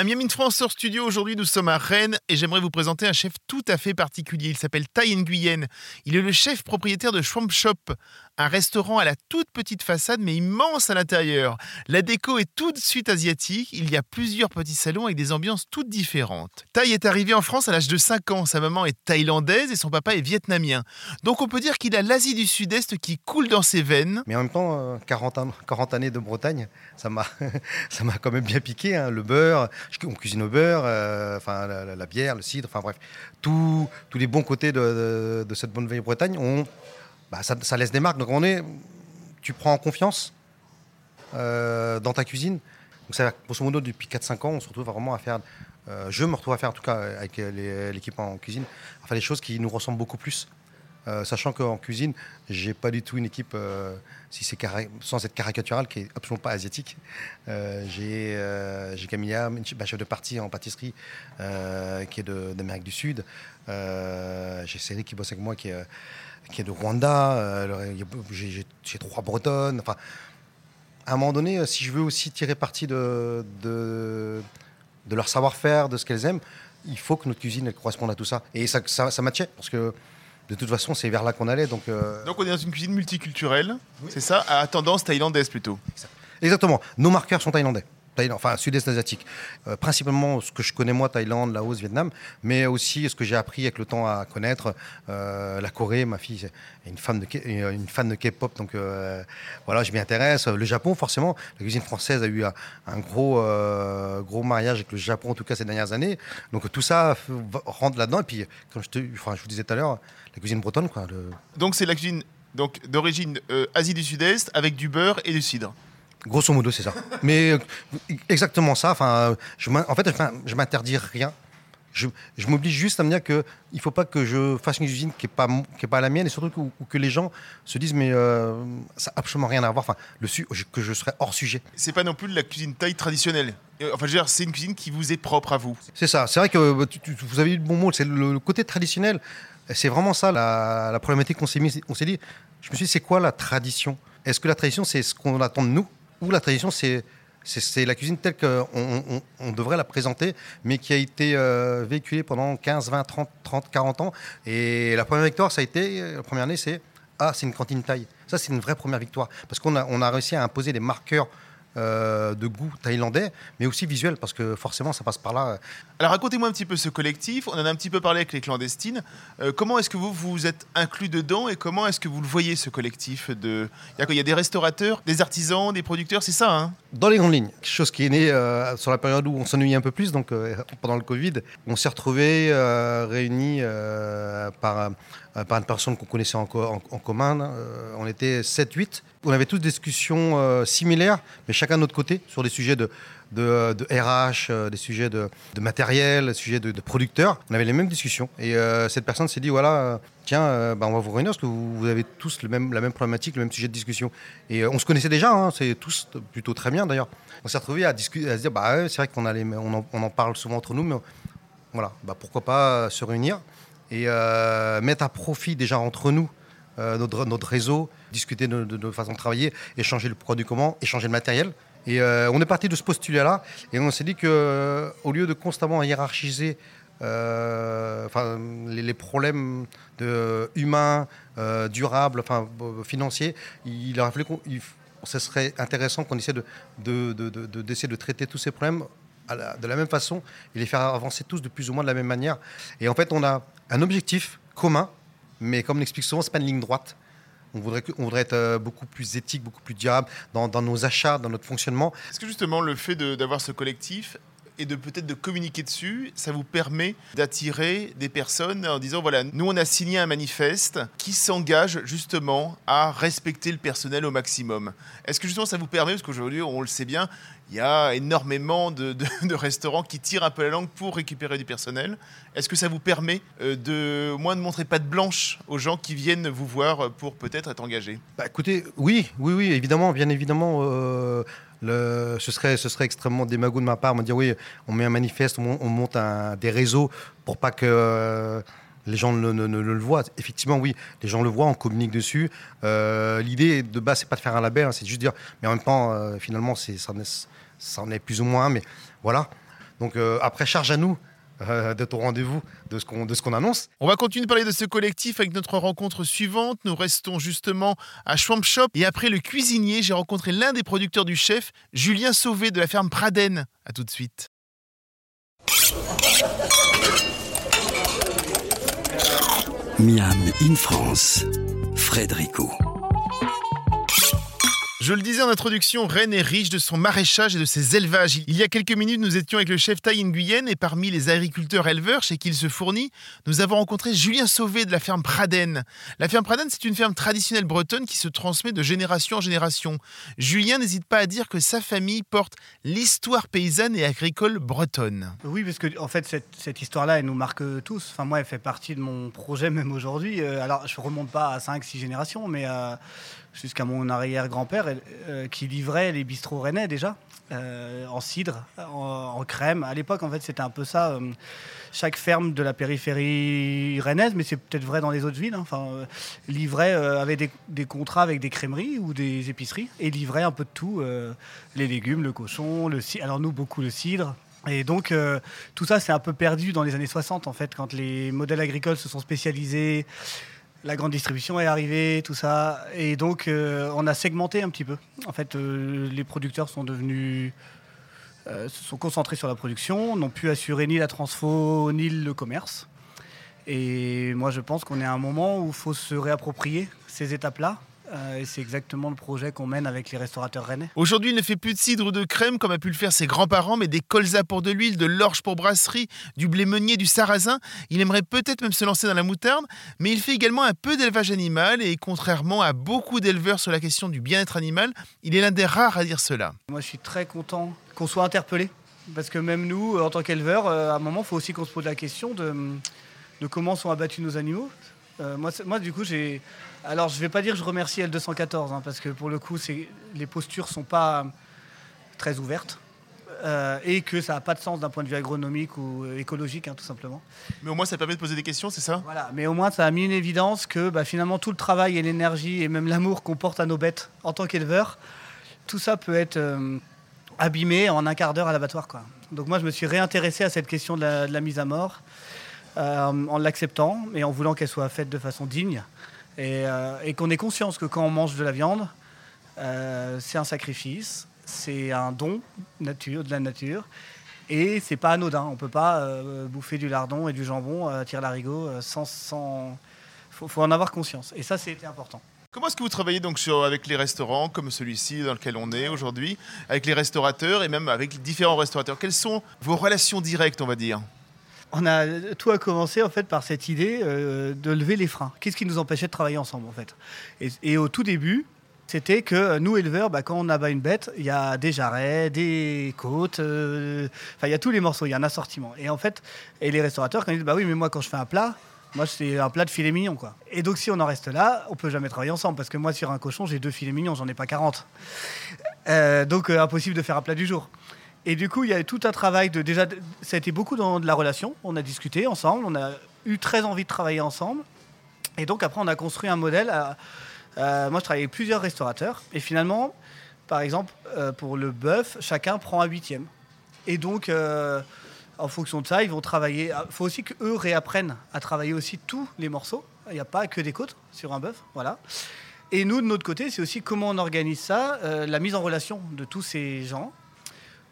Un Miami de France sur studio. Aujourd'hui, nous sommes à Rennes et j'aimerais vous présenter un chef tout à fait particulier. Il s'appelle Tai Nguyen. Il est le chef propriétaire de Swamp Shop, un restaurant à la toute petite façade mais immense à l'intérieur. La déco est tout de suite asiatique. Il y a plusieurs petits salons avec des ambiances toutes différentes. Tai est arrivé en France à l'âge de 5 ans. Sa maman est thaïlandaise et son papa est vietnamien. Donc on peut dire qu'il a l'Asie du Sud-Est qui coule dans ses veines. Mais en même temps, euh, 40, ans- 40 années de Bretagne, ça m'a, quand même bien piqué. hein. Le beurre, on cuisine au beurre, euh, la, bière, le cidre, enfin bref, tous les bons côtés de, cette bonne vieille Bretagne, on, bah, ça, laisse des marques. Donc on est, tu prends en confiance euh, dans ta cuisine. Donc ça, grosso modo, depuis 4-5 ans, on se retrouve vraiment à faire. euh, je me retrouve à faire, en tout cas, avec l'équipe en cuisine, à faire des choses qui nous ressemblent beaucoup plus. Euh, sachant qu'en cuisine, j'ai pas du tout une équipe, euh, sans être caricatural, qui est absolument pas asiatique. Euh, j'ai Camilla, ch- bah, chef de partie en pâtisserie, qui est d'Amérique du Sud. J'ai Céline qui bosse avec moi, qui est, de Rwanda. J'ai- trois bretonnes. Enfin, à un moment donné, si je veux aussi tirer parti de, leur savoir-faire, de ce qu'elles aiment, il faut que notre cuisine corresponde à tout ça. Et ça, ça, parce que de toute façon, c'est vers là qu'on allait. Donc, euh, Donc on est dans une cuisine multiculturelle, c'est ça, à tendance thaïlandaise plutôt. Exactement. Nos marqueurs sont thaïlandais. Enfin sud-est asiatique. Euh, principalement ce que je connais moi, Thaïlande, Laos, Vietnam, mais aussi ce que j'ai appris avec le temps à connaître. euh, la Corée, ma fille est une fan de, K-pop, donc euh, voilà, je m'y intéresse. Le Japon, forcément, la cuisine française a eu un, gros, gros mariage avec le Japon, en tout cas ces dernières années. Donc tout ça rentre là-dedans. Et puis, comme je, te, enfin, je vous disais tout à l'heure, la cuisine bretonne, quoi. Donc c'est la cuisine d'origine Asie du Sud-Est avec du beurre et du cidre. Grosso modo, c'est ça. Mais euh, exactement ça. Enfin, euh, je en fait, je m'interdis rien. Je, je m'oblige juste à me dire que il faut pas que je fasse une cuisine qui est pas qui est pas la mienne et surtout que, ou que les gens se disent mais euh, ça n'a absolument rien à voir. Enfin, le que je serais hors sujet. C'est pas non plus de la cuisine thaï traditionnelle. Enfin, je veux dire, c'est une cuisine qui vous est propre à vous. C'est ça. C'est vrai que bah, tu- tu- vous avez eu le bon mot. C'est le, le côté traditionnel. C'est vraiment ça la, la problématique qu'on s'est mis. On s'est dit. Je me suis dit, c'est quoi la tradition? Est-ce que la tradition, c'est ce qu'on attend de nous? Ou la tradition, c'est la cuisine telle qu'on on, devrait la présenter, mais qui a été euh, véhiculée pendant 15, 20, 30, 30, 40 ans. Et la première victoire, ça a été, la première année, c'est Ah, c'est une cantine taille. Ça, c'est une vraie première victoire. Parce qu'on a, on a réussi à imposer des marqueurs euh, de goût thaïlandais, mais aussi visuels, parce que forcément, ça passe par là. Alors racontez-moi un petit peu ce collectif. On en a un petit peu parlé avec les clandestines. Euh, comment est-ce que vous vous êtes inclus dedans et comment est-ce que vous le voyez ce collectif de Il y a quoi Il y a des restaurateurs, des artisans, des producteurs, c'est ça hein? Dans les grandes lignes, quelque chose qui est né euh, sur la période où on s'ennuyait un peu plus, donc pendant le Covid, on s'est retrouvés réunis par, par une personne qu'on connaissait en, en- en commun. Euh, on était 7-8. On avait tous des discussions euh, similaires, mais chacun de notre côté, sur des sujets de, de, RH, euh, des sujets de, de matériel, des sujets de, producteurs. On avait les mêmes discussions. Et euh, cette personne s'est dit voilà, euh, tiens, euh, bah, on va vous réunir parce que vous, avez tous le même, la même problématique, le même sujet de discussion. Et euh, on se connaissait déjà, hein, c'est tous plutôt très bien d'ailleurs. On s'est retrouvés à, à se dire bah, c'est vrai qu'on en, en parle souvent entre nous, mais voilà, bah, pourquoi pas euh, se réunir et euh, mettre à profit déjà entre nous euh, notre, réseau, discuter de, de, de façon de travailler, échanger le produit comment, échanger le matériel. Et euh, on est parti de ce postulat-là et on s'est dit que au lieu de constamment hiérarchiser les, problèmes humains, durables, financiers, il a fallu qu'on ce serait intéressant qu'on essaie de, de, de- d'essayer traiter tous ces problèmes de la même façon et les faire avancer tous de plus ou moins de la même manière. Et en fait, on a un objectif commun, mais comme l'explique souvent, c'est pas une ligne droite. On voudrait, on voudrait être euh, beaucoup plus éthique, beaucoup plus durable dans, dans nos achats, dans notre fonctionnement. Est-ce que justement le fait d'avoir ce collectif et de peut-être de communiquer dessus, ça vous permet d'attirer des personnes en disant voilà, nous on a signé un manifeste qui s'engage justement à respecter le personnel au maximum. Est-ce que justement ça vous permet, parce qu'aujourd'hui on le sait bien, il y a énormément de, de- de restaurants qui tirent un peu la langue pour récupérer du personnel. Est-ce que ça vous permet euh, de moins de montrer patte blanche aux gens qui viennent vous voir pour peut-être être engagés? Bah, écoutez, oui, oui, oui, évidemment, bien évidemment. euh, ce, serait, ce serait extrêmement démago de ma part, me dire oui, on met un manifeste, on, mon- on monte des réseaux pour pas que euh, les gens ne, le voient. Effectivement, oui, les gens le voient, on communique dessus. Euh, L'idée de base, c'est pas de faire un label, hein, c'est juste dire, mais en même temps, euh, finalement, ça, en est, ça en est plus ou moins, mais voilà. Donc après, charge à nous euh, d'être au rendez-vous de ce qu'on, de ce qu'on annonce. On va continuer de parler de ce collectif avec notre rencontre suivante. Nous restons justement à Schwamp Shop. Et après le cuisinier, j'ai rencontré l'un des producteurs du chef, Julien Sauvé de la ferme Praden. A tout de suite. Miam in France, Frédérico. Je le disais en introduction, Rennes est riche de son maraîchage et de ses élevages. Il y a quelques minutes, nous étions avec le chef Taille Nguyen et parmi les agriculteurs éleveurs chez qui il se fournit, nous avons rencontré Julien Sauvé de la ferme Praden. La ferme Praden, c'est une ferme traditionnelle bretonne qui se transmet de génération en génération. Julien n'hésite pas à dire que sa famille porte l'histoire paysanne et agricole bretonne. Oui, parce que en fait, cette, histoire-là, elle nous marque tous. Enfin, moi, elle fait partie de mon projet même aujourd'hui. Euh, alors, je remonte pas à 5-6 générations, mais euh, jusqu'à mon arrière-grand-père euh, qui livrait les bistrots rennais déjà, euh, en cidre, en, crème. À l'époque, en fait, c'était un peu ça. euh, chaque ferme de la périphérie rennaise, mais c'est peut-être vrai dans les autres villes, hein, enfin, livrait, avait des, contrats avec des crèmeries ou des épiceries et livrait un peu de tout, les légumes, le cochon, le cidre. Alors nous, beaucoup le cidre. Et donc, tout ça, c'est un peu perdu dans les années 60, en fait, quand les modèles agricoles se sont spécialisés, la grande distribution est arrivée, tout ça. Et donc, euh, on a segmenté un petit peu. En fait, euh, les producteurs sont devenus. euh, se sont concentrés sur la production, n'ont pu assurer ni la transfo, ni le commerce. Et moi, je pense qu'on est à un moment où il faut se réapproprier ces étapes-là. Euh, et c'est exactement le projet qu'on mène avec les restaurateurs rennais. Aujourd'hui, il ne fait plus de cidre ou de crème comme a pu le faire ses grands-parents, mais des colzas pour de l'huile, de l'orge pour brasserie, du blé meunier, du sarrasin. Il aimerait peut-être même se lancer dans la moutarde, mais il fait également un peu d'élevage animal et contrairement à beaucoup d'éleveurs sur la question du bien-être animal, il est l'un des rares à dire cela. Moi, je suis très content qu'on soit interpellé. Parce que même nous, en tant qu'éleveurs, euh, à un moment, il faut aussi qu'on se pose la question de, de comment sont abattus nos animaux. Euh, moi, moi, du coup, j'ai. Alors, je ne vais pas dire que je remercie L214, hein, parce que pour le coup, les postures ne sont pas très ouvertes. euh, et que ça n'a pas de sens d'un point de vue agronomique ou écologique, hein, tout simplement. Mais au moins, ça permet de poser des questions, c'est ça? Voilà, mais au moins ça a mis une évidence que bah, finalement tout le travail et l'énergie et même l'amour qu'on porte à nos bêtes en tant qu'éleveur, tout ça peut être euh, abîmé en un quart d'heure à l'abattoir. quoi. Donc moi je me suis réintéressé à cette question de la, de la mise à mort en l'acceptant et en voulant qu'elle soit faite de façon digne et, euh, qu'on ait conscience que quand on mange de la viande, euh, c'est un sacrifice, c'est un don nature, de la nature. Et c'est pas anodin. On peut pas euh, bouffer du lardon et du jambon à tire larigot euh, sans. sans... Faut, en avoir conscience. Et ça, c'était important. Comment est-ce que vous travaillez donc avec les restaurants comme celui-ci dans lequel on est aujourd'hui, avec les restaurateurs et même avec les différents restaurateurs? Quelles sont vos relations directes, on va dire? On a tout a commencé en fait par cette idée euh, de lever les freins. Qu'est-ce qui nous empêchait de travailler ensemble en fait? Et, au tout début, c'était que euh, nous éleveurs, bah, quand on abat une bête, il y a des jarrets, des côtes, euh, enfin il y a tous les morceaux, il y a un assortiment. Et en fait, et les restaurateurs quand ils disent bah oui mais moi quand je fais un plat, moi c'est un plat de filet mignon quoi. Et donc si on en reste là, on peut jamais travailler ensemble parce que moi sur un cochon j'ai deux filets mignons, j'en ai pas 40. Euh, donc impossible de faire un plat du jour. Et du coup, il y a tout un travail de déjà. Ça a été beaucoup dans de la relation. On a discuté ensemble. On a eu très envie de travailler ensemble. Et donc après, on a construit un modèle. moi, je travaillais avec plusieurs restaurateurs. Et finalement, par exemple, euh, pour le bœuf, chacun prend un huitième. Et donc, euh, en fonction de ça, ils vont travailler. Il faut aussi qu'eux réapprennent à travailler aussi tous les morceaux. Il n'y a pas que des côtes sur un bœuf. Voilà. Et nous, de notre côté, c'est aussi comment on organise ça, euh, la mise en relation de tous ces gens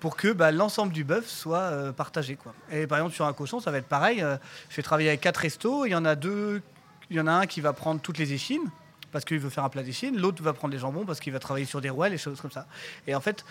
pour que bah, l'ensemble du bœuf soit euh, partagé. Quoi. Et par exemple, sur un cochon, ça va être pareil. Euh, je vais travailler avec quatre restos. Il y en a deux. Il y en a un qui va prendre toutes les échines parce qu'il veut faire un plat d'échine. L'autre va prendre les jambons parce qu'il va travailler sur des rouelles et choses comme ça. Et en fait,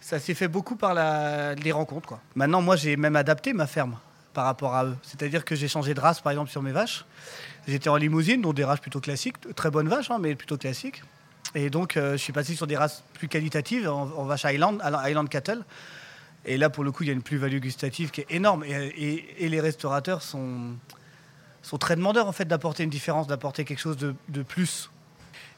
ça s'est fait beaucoup par les rencontres. Quoi. Maintenant, moi, j'ai même adapté ma ferme par rapport à eux. C'est-à-dire que j'ai changé de race, par exemple, sur mes vaches. J'étais en limousine, donc des races plutôt classiques, très bonnes vaches, hein, mais plutôt classiques. Et donc, euh, je suis passé sur des races plus qualitatives en, en vache Highland, Highland Cattle. Et là, pour le coup, il y a une plus-value gustative qui est énorme. Et, les restaurateurs sont, très demandeurs, en fait, d'apporter une différence, d'apporter quelque chose de, plus.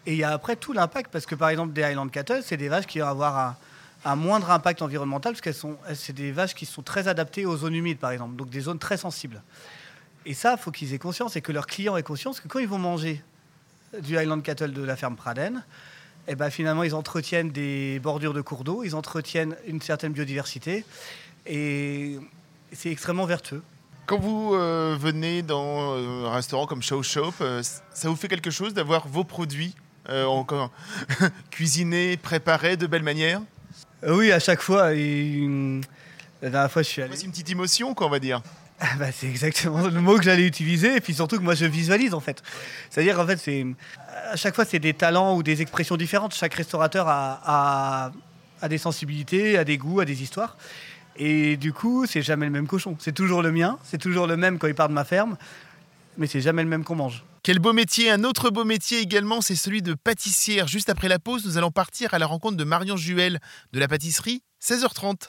Et il y a après tout l'impact, parce que par exemple, des Highland Cattle, c'est des vaches qui vont avoir un, moindre impact environnemental, parce qu'elles sont, c'est des vaches qui sont très adaptées aux zones humides, par exemple, donc des zones très sensibles. Et ça, il faut qu'ils aient conscience et que leurs clients aient conscience que quand ils vont manger du Highland Cattle de la ferme Praden, eh ben, finalement, ils entretiennent des bordures de cours d'eau, ils entretiennent une certaine biodiversité et c'est extrêmement vertueux. Quand vous euh, venez dans euh, un restaurant comme Show Shop, euh, ça vous fait quelque chose d'avoir vos produits encore cuisinés, préparés de belle manière? Oui, à chaque fois. Et, la dernière fois, je suis allé. C'est une petite émotion, quoi, on va dire. Ah bah, c'est exactement le mot que j'allais utiliser, et puis surtout que moi je visualise en fait. C'est-à-dire en fait, c'est à chaque fois c'est des talents ou des expressions différentes. Chaque restaurateur a, a des sensibilités, a des goûts, a des histoires. Et du coup, c'est jamais le même cochon. C'est toujours le mien, c'est toujours le même quand il part de ma ferme, mais c'est jamais le même qu'on mange. Quel beau métier Un autre beau métier également, c'est celui de pâtissière. Juste après la pause, nous allons partir à la rencontre de Marion Juel de la pâtisserie, 16h30.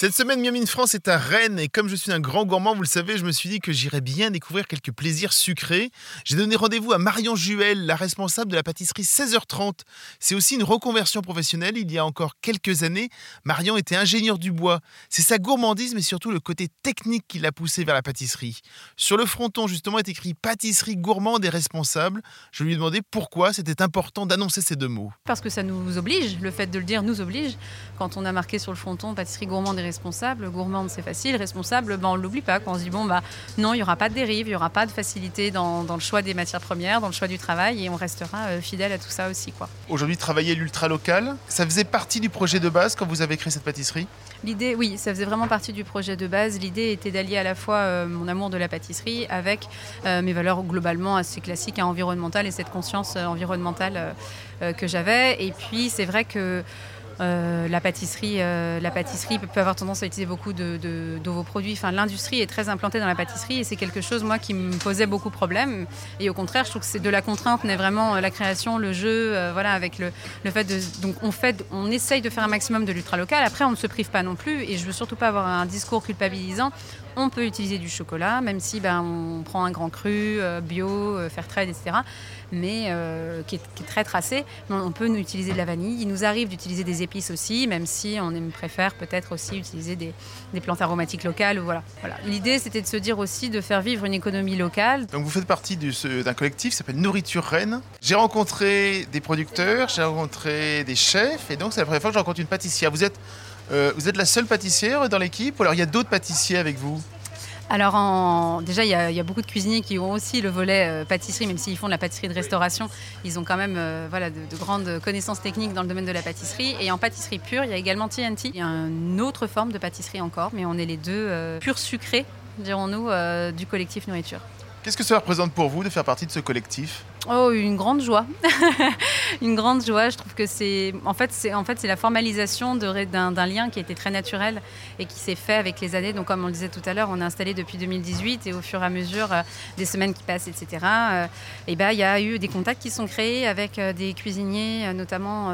Cette semaine, Miami France est à Rennes et comme je suis un grand gourmand, vous le savez, je me suis dit que j'irais bien découvrir quelques plaisirs sucrés. J'ai donné rendez-vous à Marion Juel, la responsable de la pâtisserie 16h30. C'est aussi une reconversion professionnelle. Il y a encore quelques années, Marion était ingénieur du bois. C'est sa gourmandise, mais surtout le côté technique qui l'a poussé vers la pâtisserie. Sur le fronton, justement, est écrit pâtisserie gourmande et responsable. Je lui ai demandé pourquoi c'était important d'annoncer ces deux mots. Parce que ça nous oblige, le fait de le dire nous oblige. Quand on a marqué sur le fronton pâtisserie gourmande et responsable. Gourmande, c'est facile. Responsable, ben, on ne l'oublie pas. Quand on se dit, bon, bah, non, il n'y aura pas de dérive, il n'y aura pas de facilité dans, le choix des matières premières, dans le choix du travail, et on restera euh, fidèle à tout ça aussi. quoi. Aujourd'hui, travailler l'ultra local, ça faisait partie du projet de base quand vous avez créé cette pâtisserie? L'idée, oui, ça faisait vraiment partie du projet de base. L'idée était d'allier à la fois euh, mon amour de la pâtisserie avec euh, mes valeurs globalement assez classiques, et environnementales et cette conscience environnementale que j'avais. Et puis, c'est vrai que euh, la pâtisserie, euh, la pâtisserie peut avoir tendance à utiliser beaucoup de, vos produits. Enfin, l'industrie est très implantée dans la pâtisserie et c'est quelque chose moi qui me posait beaucoup de problèmes. Et au contraire, je trouve que c'est de la contrainte n'est vraiment euh, la création, le jeu, voilà, avec le, fait de donc on fait, on essaye de faire un maximum de l'ultra local. Après, on ne se prive pas non plus et je veux surtout pas avoir un discours culpabilisant. On peut utiliser du chocolat, même si ben, on prend un grand cru, bio, faire trade, etc mais euh, qui, est, très tracé. On peut utiliser de la vanille. Il nous arrive d'utiliser des épices aussi, même si on préfère peut-être aussi utiliser des, plantes aromatiques locales. Voilà. L'idée, c'était de se dire aussi de faire vivre une économie locale. Donc vous faites partie d'un collectif qui s'appelle Nourriture Rennes. J'ai rencontré des producteurs, j'ai rencontré des chefs, et donc c'est la première fois que je rencontre une pâtissière. Vous êtes, euh, vous êtes la seule pâtissière dans l'équipe, ou alors il y a d'autres pâtissiers avec vous? Alors déjà, il y, a beaucoup de cuisiniers qui ont aussi le volet euh, pâtisserie, même s'ils font de la pâtisserie de restauration, ils ont quand même euh, voilà, de, grandes connaissances techniques dans le domaine de la pâtisserie. Et en pâtisserie pure, il y a également TNT. Il y a une autre forme de pâtisserie encore, mais on est les deux euh, purs sucrés, dirons-nous, du collectif nourriture. Qu'est-ce que ça représente pour vous de faire partie de ce collectif? Oh, une grande joie. une grande joie. Je trouve que c'est. En fait, c'est en fait, la formalisation d'un lien qui a été très naturel et qui s'est fait avec les années. Donc, comme on le disait tout à l'heure, on est installé depuis 2018 et au fur et à mesure euh, des semaines qui passent, etc., euh, et ben, il y a eu des contacts qui sont créés avec euh, des cuisiniers, notamment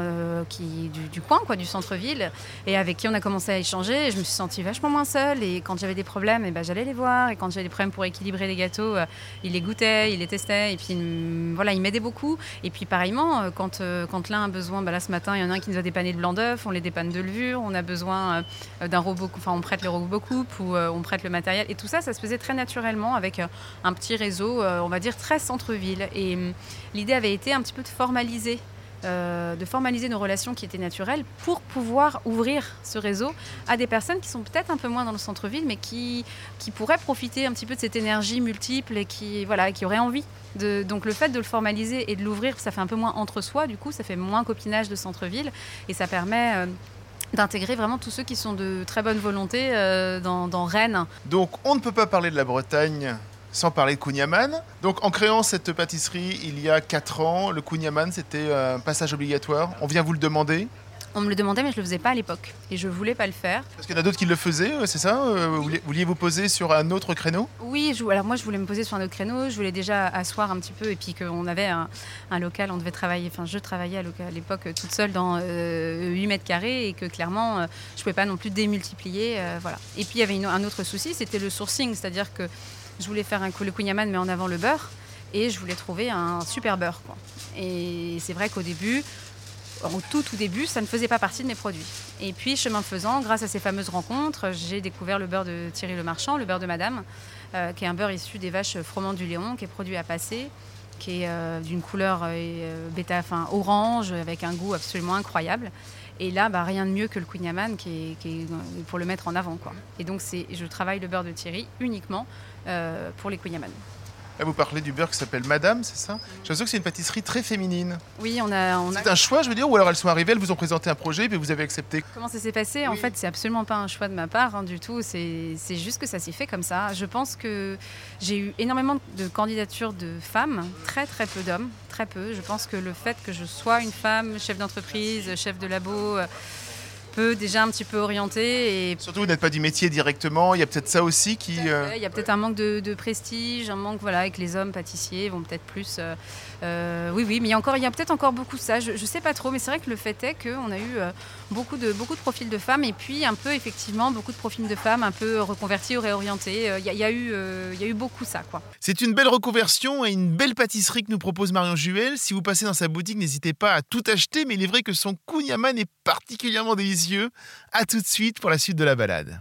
du, coin, quoi, du centre-ville, et avec qui on a commencé à échanger. Je me suis sentie vachement moins seule. Et quand j'avais des problèmes, ben, j'allais les voir. Et quand j'avais des problèmes pour équilibrer les gâteaux, ils les goûtaient, ils les testaient. Et puis, voilà il m'aidait beaucoup. Et puis pareillement, euh, quand, euh, quand l'un a besoin, bah là ce matin, il y en a un qui nous a dépanné de blanc d'œuf, on les dépanne de levure, on a besoin euh, d'un robot, enfin on prête le robot coupe ou on prête le matériel. Et tout ça, ça se faisait très naturellement avec un petit réseau, on va dire très centre-ville. Et hum, l'idée avait été un petit peu de formaliser de formaliser nos relations qui étaient naturelles pour pouvoir ouvrir ce réseau à des personnes qui sont peut-être un peu moins dans le centre-ville, mais qui, qui pourraient profiter un petit peu de cette énergie multiple et qui, voilà, qui auraient envie donc le fait de le formaliser et de l'ouvrir, ça fait un peu moins entre soi, du coup, ça fait moins copinage de centre-ville et ça permet euh, d'intégrer vraiment tous ceux qui sont de très bonne volonté euh, dans, Rennes. Donc on ne peut pas parler de la Bretagne sans parler de Kunyaman. Donc en créant cette pâtisserie il y a 4 ans, le Kunyaman c'était un passage obligatoire. On vient vous le demander. On me le demandait, mais je le faisais pas à l'époque. Et je voulais pas le faire. Parce qu'il y en a d'autres qui le faisaient, euh, c'est ça euh, Vous vouliez vous poser sur un autre créneau? Oui, alors moi je voulais me poser sur un autre créneau. Je voulais déjà asseoir un petit peu. Et puis qu'on avait un, local, on devait travailler. Enfin, je travaillais à l'époque toute seule dans 8 euh, mètres carrés. Et que clairement, je pouvais pas non plus démultiplier. voilà. Et puis il y avait un autre souci, c'était le sourcing. C'est-à-dire que je voulais faire un, le kouign mais en avant le beurre. et je voulais trouver un super beurre. Quoi. Et c'est vrai qu'au début, au tout tout début, ça ne faisait pas partie de mes produits. Et puis, chemin faisant, grâce à ces fameuses rencontres, j'ai découvert le beurre de Thierry Le Marchand, le beurre de Madame, euh, qui est un beurre issu des vaches froment du Léon, qui est produit à passer, qui est euh, d'une couleur euh, bêta, orange, avec un goût absolument incroyable. Et là, bah, rien de mieux que le Queen pour le mettre en avant. Quoi. Et donc, je travaille le beurre de Thierry uniquement pour les Queen. Là, vous parlez du beurre qui s'appelle Madame, c'est ça? J'ai l'impression que c'est une pâtisserie très féminine. Oui, on a. On c'est un choix, je veux dire, ou alors elles sont arrivées, elles vous ont présenté un projet, puis vous avez accepté? Comment ça s'est passé? En fait, c'est absolument pas un choix de ma part hein, du tout. C'est, juste que ça s'est fait comme ça. Je pense que j'ai eu énormément de candidatures de femmes, très très peu d'hommes, très peu. Je pense que le fait que je sois une femme, chef d'entreprise, chef de labo, euh, déjà un petit peu orienté. Et... Surtout, vous n'êtes pas du métier directement, il y a peut-être ça aussi qui... Euh, il y a peut-être un manque de, prestige, un manque, voilà, avec les hommes pâtissiers vont peut-être plus... Euh, euh, oui, oui, mais il y a, encore, il y a peut-être encore beaucoup de ça, je ne sais pas trop, mais c'est vrai que le fait est qu'on a eu beaucoup, de, beaucoup de profils de femmes et puis un peu, effectivement, beaucoup de profils de femmes un peu reconvertis ou réorientés. Il y, a, eu, il y a eu beaucoup ça, quoi. C'est une belle reconversion et une belle pâtisserie que nous propose Marion Juel. Si vous passez dans sa boutique, n'hésitez pas à tout acheter, mais il est vrai que son kouign est particulièrement délicieux. A tout de suite pour la suite de la balade.